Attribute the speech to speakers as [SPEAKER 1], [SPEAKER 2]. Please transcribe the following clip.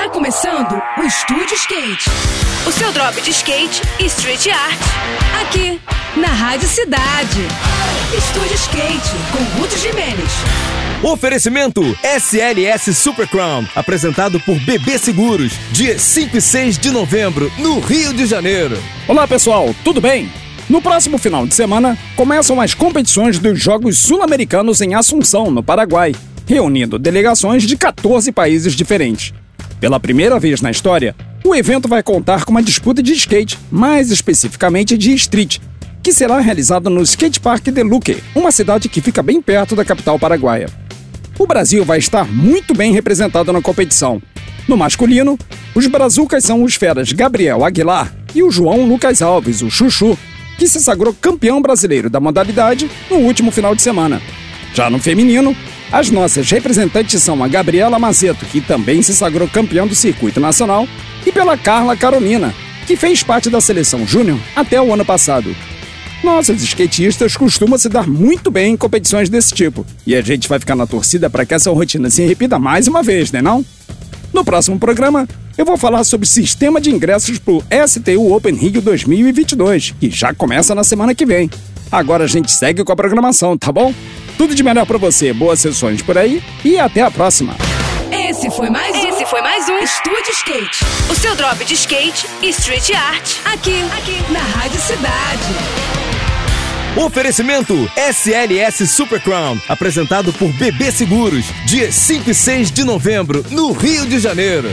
[SPEAKER 1] Tá começando o Estúdio Skate.
[SPEAKER 2] O seu drop de skate e street art.
[SPEAKER 1] Aqui, na Rádio Cidade. Estúdio Skate, com Ruth Jimenez.
[SPEAKER 3] Oferecimento SLS Super Crown, apresentado por BB Seguros, dia 5 e 6 de novembro, no Rio de Janeiro.
[SPEAKER 4] Olá pessoal, tudo bem? No próximo final de semana, começam as competições dos Jogos Sul-Americanos em Assunção, no Paraguai, reunindo delegações de 14 países diferentes. Pela primeira vez na história, o evento vai contar com uma disputa de skate, mais especificamente de street, que será realizada no Skate Park de Luque, uma cidade que fica bem perto da capital paraguaia. O Brasil vai estar muito bem representado na competição. No masculino, os brazucas são os feras Gabriel Aguilar e o João Lucas Alves, o Chuchu, que se sagrou campeão brasileiro da modalidade no último final de semana. Já no feminino, as nossas representantes são a Gabriela Mazeto, que também se sagrou campeão do circuito nacional, e pela Carla Carolina, que fez parte da seleção júnior até o ano passado. Nossos skatistas costumam se dar muito bem em competições desse tipo, e a gente vai ficar na torcida para que essa rotina se repita mais uma vez, né não? No próximo programa, eu vou falar sobre o sistema de ingressos para o STU Open Rio 2022, que já começa na semana que vem. Agora a gente segue com a programação, tá bom? Tudo de melhor para você, boas sessões por aí e até a próxima.
[SPEAKER 1] Esse foi mais um.
[SPEAKER 2] Esse foi mais um
[SPEAKER 1] Estúdio Skate.
[SPEAKER 2] O seu drop de skate e street art.
[SPEAKER 1] Aqui, aqui, na Rádio Cidade.
[SPEAKER 3] Oferecimento SLS Super Crown, apresentado por BB Seguros, dia 5 e 6 de novembro, no Rio de Janeiro.